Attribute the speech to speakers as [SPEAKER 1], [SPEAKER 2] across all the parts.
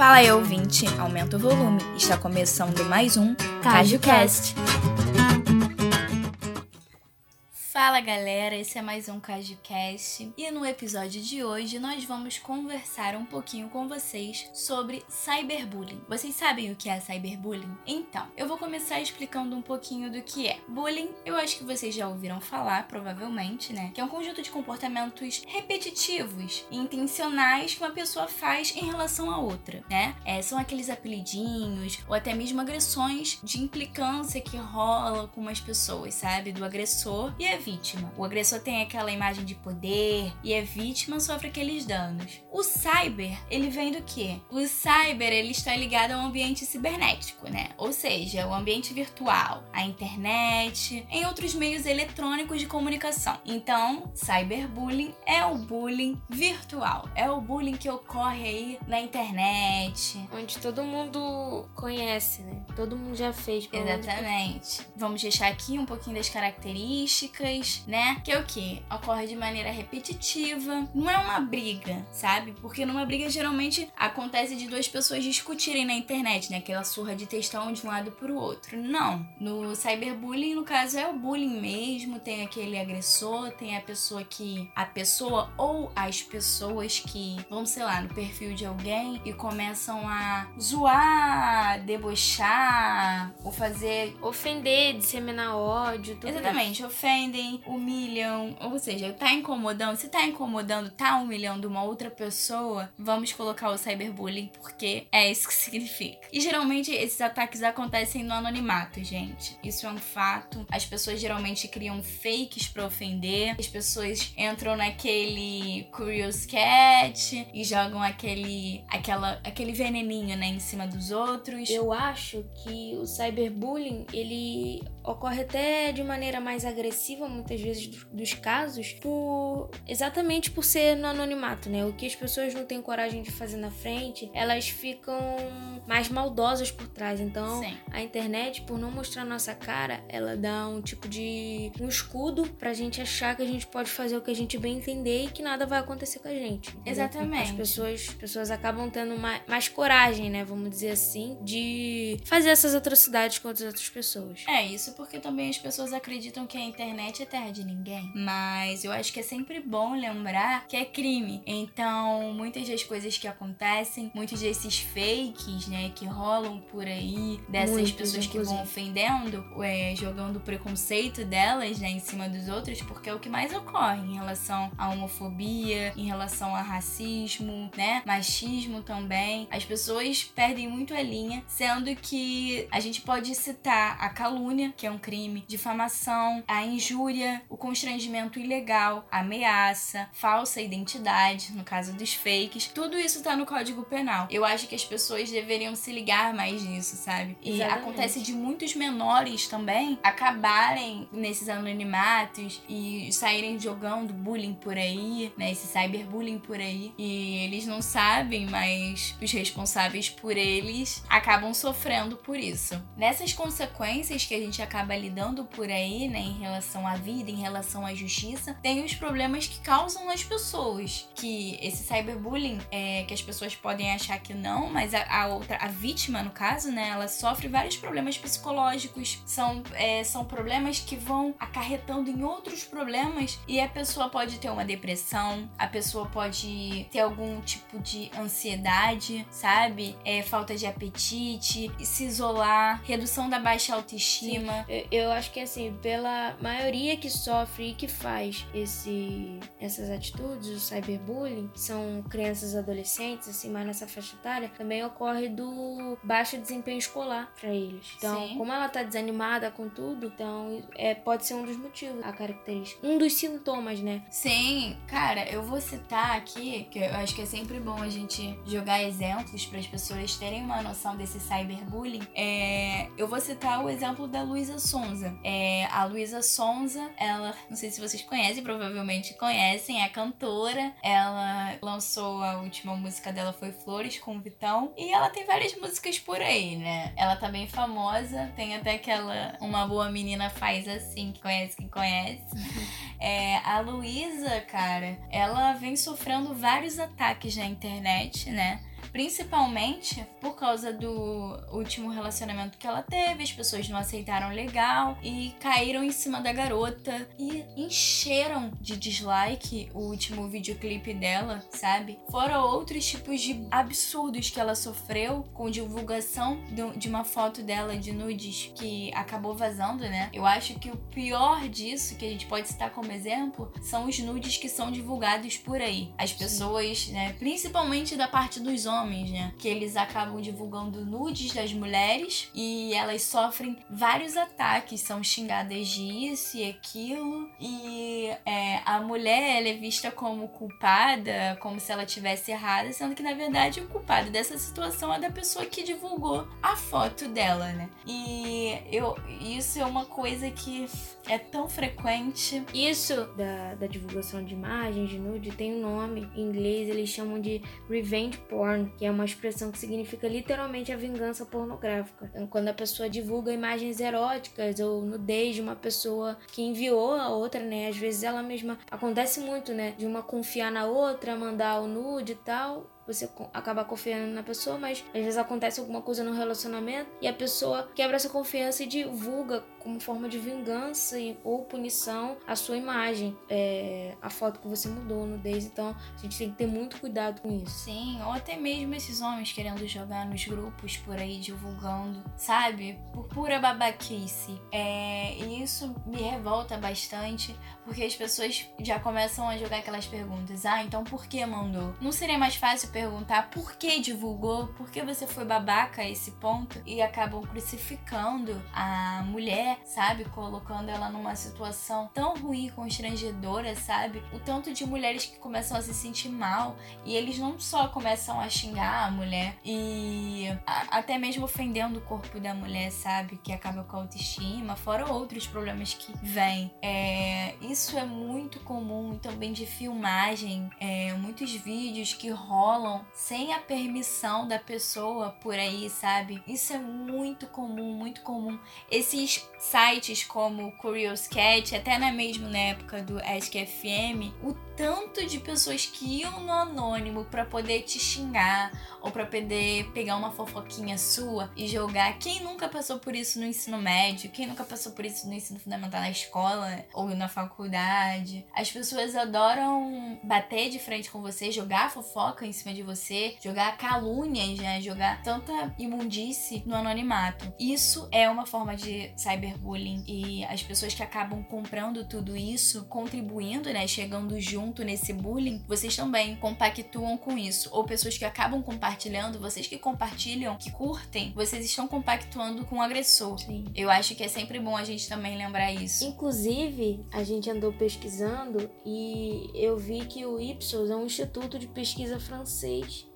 [SPEAKER 1] Fala aí, ouvinte, aumenta o volume. Está começando mais um CajuCast. Fala galera, esse é mais um CajuCast e no episódio de hoje nós vamos conversar um pouquinho com vocês sobre cyberbullying. Vocês sabem o que é cyberbullying? Então, eu vou começar explicando um pouquinho do que é. Bullying, eu acho que vocês já ouviram falar, provavelmente, né? Que é um conjunto de comportamentos repetitivos e intencionais que uma pessoa faz em relação a outra, né? É, são aqueles apelidinhos ou até mesmo agressões de implicância que rola com umas pessoas, sabe? Do agressor e a vítima. O agressor tem aquela imagem de poder e a vítima sofre aqueles danos. O cyber, ele vem do quê? O cyber, ele está ligado ao ambiente cibernético, né? Ou seja, o ambiente virtual, a internet, em outros meios eletrônicos de comunicação. Então, cyberbullying é o bullying virtual. É o bullying que ocorre aí na internet.
[SPEAKER 2] Onde todo mundo conhece, né? Todo mundo já fez.
[SPEAKER 1] Exatamente. Vamos deixar aqui um pouquinho das características né? Que é o que? Ocorre de maneira repetitiva. Não é uma briga, sabe? Porque numa briga geralmente acontece de duas pessoas discutirem na internet, né? Aquela surra de textão de um lado pro outro. Não. No cyberbullying, no caso, é o bullying mesmo. Tem aquele agressor, tem a pessoa que. A pessoa ou as pessoas que vão, sei lá, no perfil de alguém e começam a zoar, debochar, ou fazer.
[SPEAKER 2] Ofender, disseminar ódio.
[SPEAKER 1] Tudo Exatamente, humilham, ou seja, tá incomodando, se tá incomodando, tá humilhando uma outra pessoa, vamos colocar o cyberbullying porque é isso que significa. E geralmente esses ataques acontecem no anonimato, gente. Isso é um fato. As pessoas geralmente criam fakes para ofender. As pessoas entram naquele Curious Cat e jogam aquele aquela aquele veneninho, né, em cima dos outros.
[SPEAKER 2] Eu acho que o cyberbullying, ele ocorre até de maneira mais agressiva muitas vezes dos casos por exatamente por ser no anonimato, né? O que as pessoas não têm coragem de fazer na frente, elas ficam mais maldosas por trás. Então, Sim. a internet, por não mostrar nossa cara, ela dá um tipo de um escudo pra gente achar que a gente pode fazer o que a gente bem entender e que nada vai acontecer com a gente.
[SPEAKER 1] Exatamente.
[SPEAKER 2] As pessoas, as pessoas acabam tendo mais, mais coragem, né? Vamos dizer assim, de fazer essas atrocidades contra as outras pessoas.
[SPEAKER 1] É, isso porque também as pessoas acreditam que a internet é terra de ninguém. Mas eu acho que é sempre bom lembrar que é crime. Então, muitas das coisas que acontecem, muitos desses fakes, né, que rolam por aí, dessas Muitos, pessoas que vão ofendendo, é, jogando o preconceito delas, né, em cima dos outros, porque é o que mais ocorre em relação à homofobia, em relação a racismo, né, machismo também. As pessoas perdem muito a linha, sendo que a gente pode citar a calúnia, que é um crime, difamação, a injúria, o constrangimento ilegal, a ameaça, falsa identidade, no caso dos fakes. Tudo isso tá no Código Penal. Eu acho que as pessoas deveriam se ligar mais nisso, sabe? E Exatamente. acontece de muitos menores também acabarem nesses anonimatos e saírem jogando bullying por aí, né? Esse cyberbullying por aí. E eles não sabem, mas os responsáveis por eles acabam sofrendo por isso. Nessas consequências que a gente acaba lidando por aí, né, em relação à vida, em relação à justiça, tem os problemas que causam nas pessoas. Que esse cyberbullying, é, que as pessoas podem achar que não, mas a, a outra, a vítima, no caso, né, ela sofre vários problemas psicológicos. São, é, são problemas que vão acarretando em outros problemas e a pessoa pode ter uma depressão, a pessoa pode ter algum tipo de ansiedade, sabe? É, falta de apetite, se isolar, redução da baixa autoestima.
[SPEAKER 2] Eu, eu acho que assim, pela maioria que sofre e que faz esse, essas atitudes, o cyberbullying, são crianças adolescentes, assim, mais nessa faixa etária, também ocorre do baixo desempenho escolar para eles. Então, Sim. como ela tá desanimada com tudo, então é, pode ser um dos motivos, a característica. Um dos sintomas, né?
[SPEAKER 1] Sim, cara, eu vou citar aqui, que eu acho que é sempre bom a gente jogar exemplos para as pessoas terem uma noção desse cyberbullying. É, eu vou citar o exemplo da Luísa Sonza. É, a Luísa Sonza, ela, não sei se vocês conhecem, provavelmente conhecem, é cantora. Ela lançou a última música dela foi Flores com o Vitão. E ela tem várias músicas por aí, né? Ela tá bem famosa, tem até aquela Uma Boa Menina Faz Assim, que conhece quem conhece. É, a Luísa, cara, ela vem sofrendo vários ataques na internet, né? Principalmente por causa do último relacionamento que ela teve, as pessoas não aceitaram legal e caíram em cima da garota e encheram de dislike o último videoclipe dela, sabe? Fora outros tipos de absurdos que ela sofreu com divulgação de uma foto dela de nudes que acabou vazando, né? Eu acho que o pior disso, que a gente pode citar como exemplo, são os nudes que são divulgados por aí. As pessoas, né, principalmente da parte dos homens, né, que eles acabam divulgando nudes das mulheres e elas sofrem vários ataques, são xingadas de isso e aquilo, e é, a mulher ela é vista como culpada, como se ela tivesse errada, sendo que na verdade o culpado dessa situação é da pessoa que divulgou a foto dela, né? E eu, isso é uma coisa que é tão frequente.
[SPEAKER 2] Isso da, da divulgação de imagens de nude tem um nome em inglês, eles chamam de revenge porn, que é uma expressão que significa literalmente a vingança pornográfica. Então, quando a pessoa divulga imagens eróticas ou nudez de uma pessoa que enviou a outra, né? Às vezes ela mesma acontece muito, né? De uma confiar na outra, mandar o nude e tal você acaba confiando na pessoa, mas às vezes acontece alguma coisa no relacionamento e a pessoa quebra essa confiança e divulga como forma de vingança e, ou punição a sua imagem, é, a foto que você mudou no Days. Então a gente tem que ter muito cuidado com isso.
[SPEAKER 1] Sim, ou até mesmo esses homens querendo jogar nos grupos por aí divulgando, sabe? Por pura babaquice. É, e isso me revolta bastante porque as pessoas já começam a jogar aquelas perguntas. Ah, então por que mandou? Não seria mais fácil perguntar por que divulgou? Por que você foi babaca a esse ponto? E acabam crucificando a mulher, sabe? Colocando ela numa situação tão ruim, constrangedora, sabe? O tanto de mulheres que começam a se sentir mal e eles não só começam a xingar a mulher e a, até mesmo ofendendo o corpo da mulher, sabe? Que acaba com a autoestima, fora outros problemas que vêm. É, isso é muito comum também de filmagem, é, muitos vídeos que rolam sem a permissão da pessoa por aí, sabe? Isso é muito comum, muito comum. Esses sites como Curious Cat, até na mesma na época do Ask FM, o tanto de pessoas que iam no anônimo para poder te xingar ou para poder pegar uma fofoquinha sua e jogar. Quem nunca passou por isso no ensino médio? Quem nunca passou por isso no ensino fundamental na escola ou na faculdade? As pessoas adoram bater de frente com você, jogar fofoca em cima de você, jogar calúnias, né? Jogar tanta imundície no anonimato. Isso é uma forma de cyberbullying e as pessoas que acabam comprando tudo isso, contribuindo, né? Chegando junto nesse bullying, vocês também compactuam com isso. Ou pessoas que acabam compartilhando, vocês que compartilham, que curtem, vocês estão compactuando com o agressor. Sim. Eu acho que é sempre bom a gente também lembrar isso.
[SPEAKER 2] Inclusive, a gente andou pesquisando e eu vi que o Ipsos é um instituto de pesquisa francês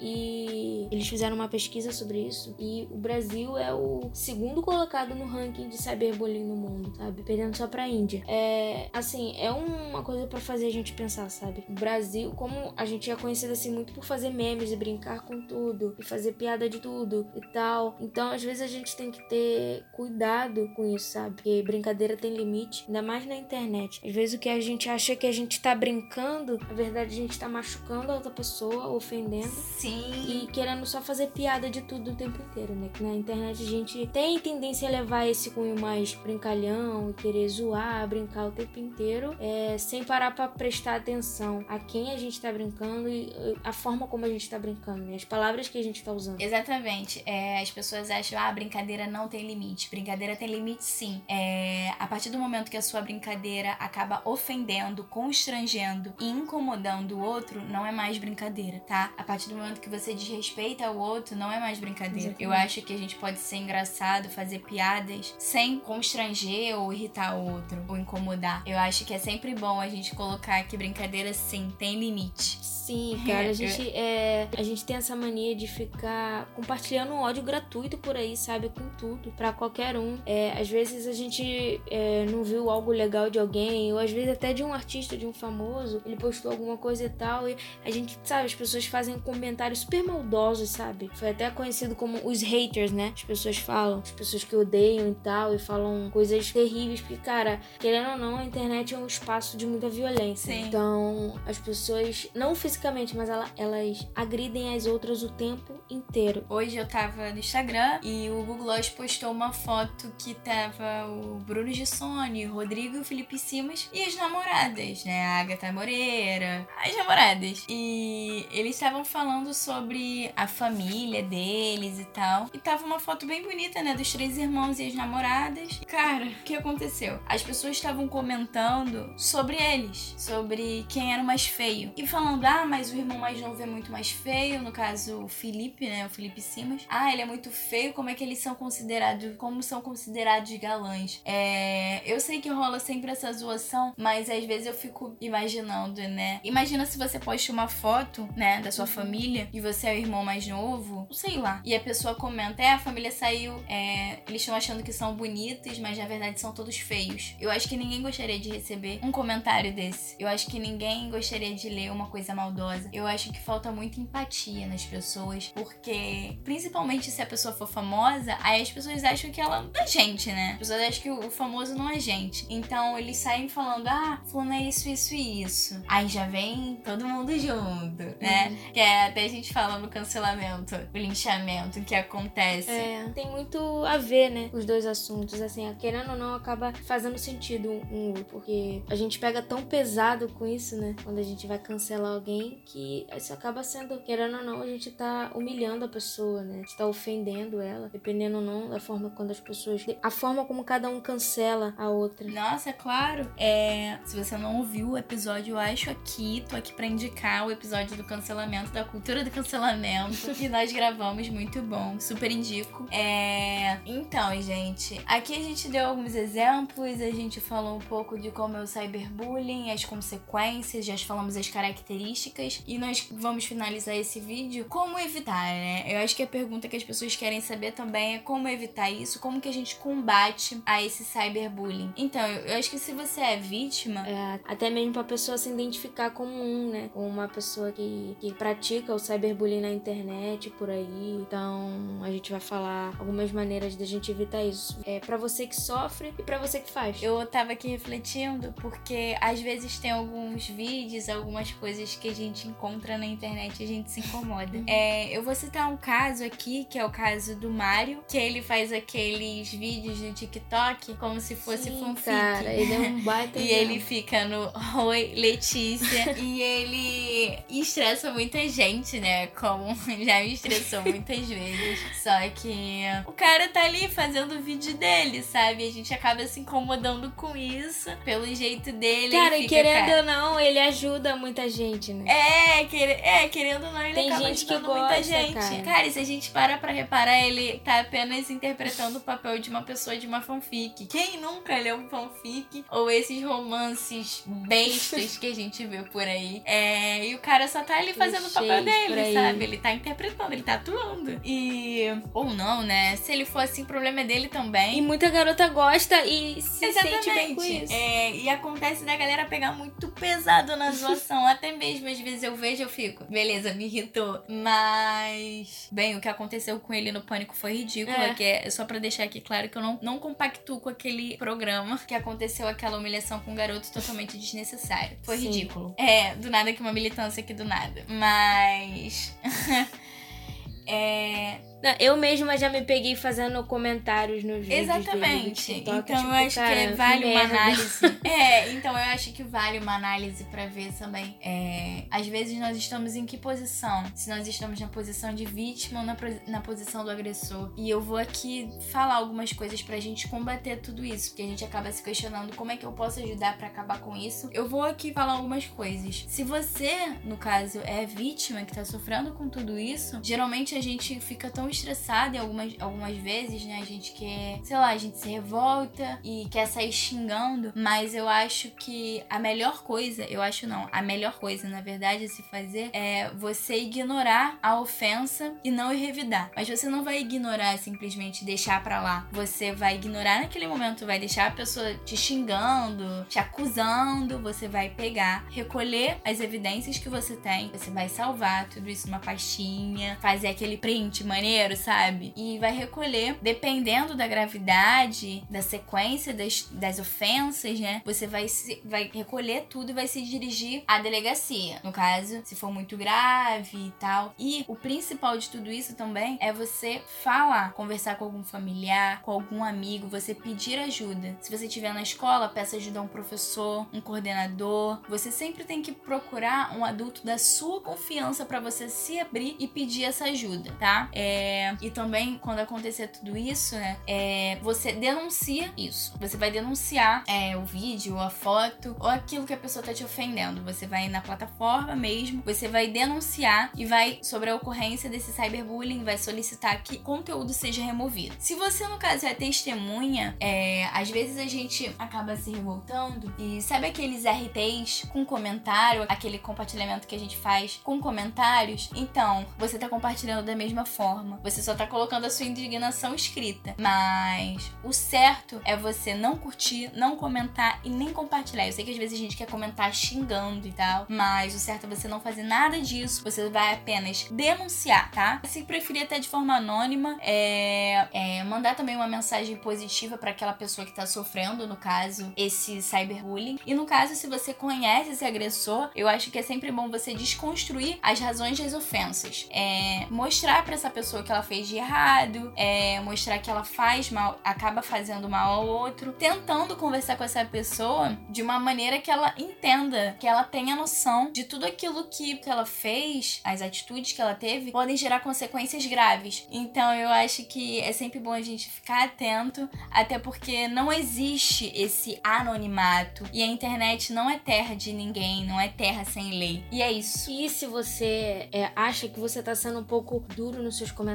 [SPEAKER 2] e eles fizeram uma pesquisa sobre isso e o Brasil é o segundo colocado no ranking de cyberbullying no mundo, sabe? Perdendo só pra Índia. É, assim, é uma coisa para fazer a gente pensar, sabe? O Brasil, como a gente é conhecido assim muito por fazer memes e brincar com tudo e fazer piada de tudo e tal. Então, às vezes a gente tem que ter cuidado com isso, sabe? Porque brincadeira tem limite, ainda mais na internet. Às vezes o que a gente acha que a gente tá brincando, na verdade a gente tá machucando a outra pessoa, ofendendo.
[SPEAKER 1] Sim.
[SPEAKER 2] E querendo só fazer piada de tudo o tempo inteiro, né? Que na internet a gente tem tendência a levar esse cunho mais brincalhão e querer zoar, brincar o tempo inteiro, é, sem parar para prestar atenção a quem a gente tá brincando e a forma como a gente tá brincando, né? As palavras que a gente tá usando.
[SPEAKER 1] Exatamente. É, as pessoas acham, ah, brincadeira não tem limite. Brincadeira tem limite sim. É, a partir do momento que a sua brincadeira acaba ofendendo, constrangendo e incomodando o outro, não é mais brincadeira, tá? A partir do momento que você desrespeita o outro, não é mais brincadeira. Exatamente. Eu acho que a gente pode ser engraçado, fazer piadas sem constranger ou irritar o outro ou incomodar. Eu acho que é sempre bom a gente colocar que brincadeira sim tem limite.
[SPEAKER 2] Sim, cara, a gente, é, a gente tem essa mania de ficar compartilhando ódio gratuito por aí, sabe? Com tudo, para qualquer um. É, às vezes a gente é, não viu algo legal de alguém, ou às vezes até de um artista, de um famoso, ele postou alguma coisa e tal, e a gente, sabe, as pessoas fazem comentários comentários super maldosos, sabe? Foi até conhecido como os haters, né? As pessoas falam, as pessoas que odeiam e tal, e falam coisas terríveis, porque, cara, querendo ou não, a internet é um espaço de muita violência.
[SPEAKER 1] Sim.
[SPEAKER 2] Então, as pessoas, não fisicamente, mas ela, elas agridem as outras o tempo inteiro.
[SPEAKER 1] Hoje eu tava no Instagram e o Google Gloss postou uma foto que tava o Bruno Gissone, o Rodrigo e o Felipe Simas e as namoradas, né? A Agatha Moreira, as namoradas. E eles estavam falando sobre a família deles e tal. E tava uma foto bem bonita, né? Dos três irmãos e as namoradas. Cara, o que aconteceu? As pessoas estavam comentando sobre eles, sobre quem era o mais feio. E falando, ah, mas o irmão mais novo é muito mais feio. No caso, o Felipe, né? O Felipe Simas. Ah, ele é muito feio. Como é que eles são considerados? Como são considerados galãs? É. Eu sei que rola sempre essa zoação, mas às vezes eu fico imaginando, né? Imagina se você posta uma foto, né, da sua família e você é o irmão mais novo, sei lá. E a pessoa comenta: é, a família saiu, é, eles estão achando que são bonitos, mas na verdade são todos feios. Eu acho que ninguém gostaria de receber um comentário desse. Eu acho que ninguém gostaria de ler uma coisa maldosa. Eu acho que falta muita empatia nas pessoas, porque principalmente se a pessoa for famosa, aí as pessoas acham que ela não é gente, né? As pessoas acham que o famoso não é gente. Então eles saem falando: ah, fulano é isso, isso e isso. Aí já vem todo mundo junto, né?
[SPEAKER 2] Uhum.
[SPEAKER 1] Que é até a gente fala no cancelamento, o linchamento que acontece.
[SPEAKER 2] É, tem muito a ver, né? Os dois assuntos. Assim, querendo ou não, acaba fazendo sentido um um, porque a gente pega tão pesado com isso, né? Quando a gente vai cancelar alguém, que isso acaba sendo, querendo ou não, a gente tá humilhando a pessoa, né? A gente tá ofendendo ela, dependendo ou não da forma quando as pessoas. A forma como cada um cancela a outra.
[SPEAKER 1] Nossa, é claro. É, se você não ouviu o episódio, eu acho aqui, tô aqui pra indicar o episódio do cancelamento, da cultura do cancelamento, que nós gravamos, muito bom, super indico. É, então, gente, aqui a gente deu alguns exemplos, a gente falou um pouco de como é o cyberbullying, as consequências, já falamos as características, e nós vamos finalizar esse vídeo como evitar, né? Eu acho que a pergunta que as pessoas querem saber também é como evitar isso, como que a gente combate a esse cyberbullying. Então, eu, acho que se você é vítima,
[SPEAKER 2] É, até mesmo pra pessoa se identificar como um, né? Como uma pessoa que, que pratica o cyberbullying na internet, por aí. Então, a gente vai falar algumas maneiras da gente evitar isso. É pra você que sofre e pra você que faz.
[SPEAKER 1] Eu tava aqui refletindo porque às vezes tem alguns vídeos, algumas coisas que a gente encontra na internet e a gente se incomoda. É, eu vou citar um caso aqui, que é o caso do Mário, que ele faz aqueles vídeos no TikTok como se fosse
[SPEAKER 2] Sim,
[SPEAKER 1] fanfic.
[SPEAKER 2] cara, ele é um baita
[SPEAKER 1] E ele fica no Oi, Letícia. e ele estressa muita gente, né? Como já me estressou muitas vezes. Só que o cara tá ali fazendo o vídeo dele, sabe? A gente acaba se incomodando com isso, pelo jeito dele.
[SPEAKER 2] Cara, e querendo
[SPEAKER 1] cara,
[SPEAKER 2] ou não, ele ajuda muita gente, né?
[SPEAKER 1] é, quer- é, querendo ou não, ele
[SPEAKER 2] Tem
[SPEAKER 1] acaba
[SPEAKER 2] gente que
[SPEAKER 1] ajudando muita
[SPEAKER 2] gosta,
[SPEAKER 1] gente.
[SPEAKER 2] cara.
[SPEAKER 1] e se a gente para pra reparar, ele tá apenas interpretando o papel de uma pessoa de uma fanfic. Quem nunca leu um fanfic? Ou esses romances bestas que a gente vê por aí. É, e o cara só tá ali fazendo o papel
[SPEAKER 2] por
[SPEAKER 1] dele, sabe? Ele tá interpretando, ele tá atuando. E. Ou não, né? Se ele for assim, o problema é dele também.
[SPEAKER 2] E muita garota gosta e se sente bem com
[SPEAKER 1] Exatamente.
[SPEAKER 2] isso.
[SPEAKER 1] É, e acontece da galera pegar muito pesado na zoação. Até mesmo, às vezes eu vejo eu fico, beleza, me irritou. Mas, bem, o que aconteceu com ele no Pânico foi ridículo.
[SPEAKER 2] É.
[SPEAKER 1] Que é só pra deixar aqui claro que eu não, não compactuo com aquele programa que aconteceu aquela humilhação com um garoto totalmente desnecessário. Foi
[SPEAKER 2] Sim.
[SPEAKER 1] ridículo. É, do nada que uma militância aqui do nada. Mas. é.
[SPEAKER 2] Não, Eu mesma já me peguei fazendo comentários nos vídeos dele
[SPEAKER 1] Exatamente.
[SPEAKER 2] TikTok,
[SPEAKER 1] Então
[SPEAKER 2] tipo,
[SPEAKER 1] eu acho
[SPEAKER 2] cara,
[SPEAKER 1] que vale uma
[SPEAKER 2] merda.
[SPEAKER 1] análise. é, então eu acho que vale uma análise pra ver também. É, às vezes nós estamos em que posição? Se nós estamos na posição de vítima ou na, na posição do agressor. E eu vou aqui falar algumas coisas pra gente combater tudo isso, porque a gente acaba se questionando como é que eu posso ajudar pra acabar com isso. Eu vou aqui falar algumas coisas. Se você, no caso, é vítima que tá sofrendo com tudo isso, geralmente a gente fica tão estressado e algumas, algumas vezes, né, a gente quer, sei lá, a gente se revolta e quer sair xingando, mas eu acho que a melhor coisa, eu acho não, a melhor coisa, na verdade, a se fazer é você ignorar a ofensa e não revidar. Mas você não vai ignorar simplesmente deixar pra lá. Você vai ignorar naquele momento, vai deixar a pessoa te xingando, te acusando, você vai pegar, recolher as evidências que você tem, você vai salvar tudo isso numa pastinha, fazer aquele print maneiro, sabe? E vai recolher, dependendo da gravidade, da sequência das, das ofensas, né? Você vai, se, vai recolher tudo e vai se dirigir à delegacia. No caso, se for muito grave e tal. E o principal de tudo isso também é você falar, conversar com algum familiar, com algum amigo, você pedir ajuda. Se você estiver na escola, peça ajuda a um professor, um coordenador. Você sempre tem que procurar um adulto da sua confiança para você se abrir e pedir essa ajuda, tá? É... E também, quando acontecer tudo isso, né? É... Você denuncia isso. Você vai denunciar é, o vídeo, a foto ou aquilo que a pessoa tá te ofendendo. Você vai na plataforma mesmo, você vai denunciar e vai, sobre a ocorrência desse cyberbullying, vai solicitar que conteúdo seja removido. Se você, no caso, é testemunha, é, às vezes a gente acaba se revoltando e sabe aqueles RTs com comentário, aquele compartilhamento que a gente faz com comentários? Então, você tá compartilhando da mesma forma. Você só tá colocando a sua indignação escrita. Mas o certo é você não curtir, não comentar e nem compartilhar. Eu sei que às vezes a gente quer comentar xingando e tal, mas o certo é você não fazer nada disso. Você vai apenas denunciar, tá? Se preferir até de forma anônima, é, é mandar também uma mensagem positiva para aquela pessoa que tá sofrendo, no caso, esse cyberbullying. E no caso, se você conhece esse agressor, eu acho que é sempre bom você desconstruir as razões das ofensas. É, mostrar para essa pessoa que ela fez de errado, é, mostrar que ela faz mal, acaba fazendo mal ao outro, tentando conversar com essa pessoa de uma maneira que ela entenda, que ela tenha noção de tudo aquilo que, ela fez, as atitudes que ela teve, podem gerar consequências graves. Então eu acho que é sempre bom a gente ficar atento, até porque não existe esse anonimato e a internet não é terra de ninguém, não é terra sem lei. E é isso.
[SPEAKER 2] E se você é, acha que você tá sendo um pouco duro nos seus comentários,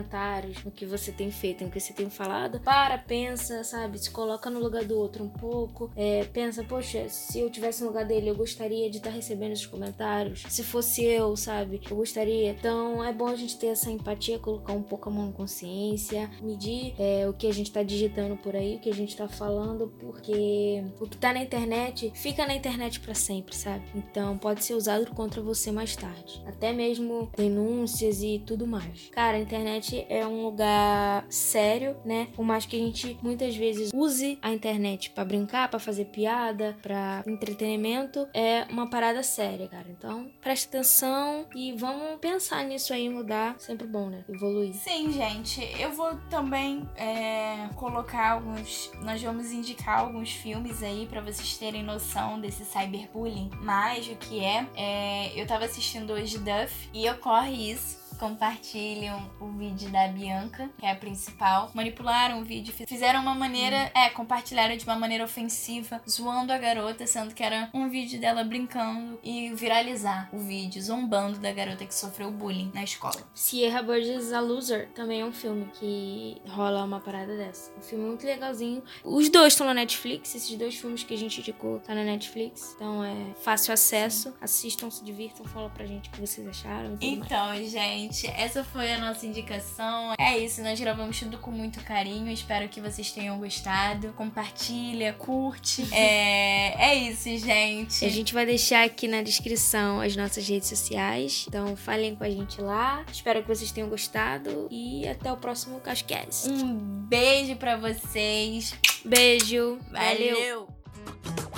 [SPEAKER 2] no que você tem feito, no que você tem falado, para, pensa, sabe? Se coloca no lugar do outro um pouco. É, pensa, poxa, se eu tivesse no lugar dele, eu gostaria de estar tá recebendo esses comentários. Se fosse eu, sabe? Eu gostaria. Então é bom a gente ter essa empatia, colocar um pouco a mão na consciência, medir é, o que a gente tá digitando por aí, o que a gente tá falando, porque o que tá na internet fica na internet para sempre, sabe? Então pode ser usado contra você mais tarde. Até mesmo denúncias e tudo mais. Cara, a internet é um lugar sério, né? Por mais que a gente muitas vezes use a internet para brincar, para fazer piada, para entretenimento, é uma parada séria, cara. Então, preste atenção e vamos pensar nisso aí, mudar. Sempre bom, né? Evoluir.
[SPEAKER 1] Sim, gente. Eu vou também é, colocar alguns. Nós vamos indicar alguns filmes aí para vocês terem noção desse cyberbullying. Mas o que é, é eu tava assistindo hoje Duff e ocorre isso compartilham o vídeo da Bianca, que é a principal. Manipularam o vídeo, fizeram uma maneira, é, compartilharam de uma maneira ofensiva, zoando a garota, sendo que era um vídeo dela brincando e viralizar o vídeo, zombando da garota que sofreu bullying na escola.
[SPEAKER 2] Sierra Burgess A Loser também é um filme que rola uma parada dessa. Um filme muito legalzinho. Os dois estão na Netflix, esses dois filmes que a gente indicou tá na Netflix. Então é fácil acesso. Assistam, se divirtam, fala pra gente o que vocês acharam.
[SPEAKER 1] Então, mais. gente gente, essa foi a nossa indicação. É isso, nós gravamos tudo com muito carinho. Espero que vocês tenham gostado. Compartilha, curte. é, é isso, gente.
[SPEAKER 2] A gente vai deixar aqui na descrição as nossas redes sociais. Então falem com a gente lá. Espero que vocês tenham gostado. E até o próximo Cascast.
[SPEAKER 1] Um beijo para vocês.
[SPEAKER 2] Beijo.
[SPEAKER 1] Valeu. Valeu.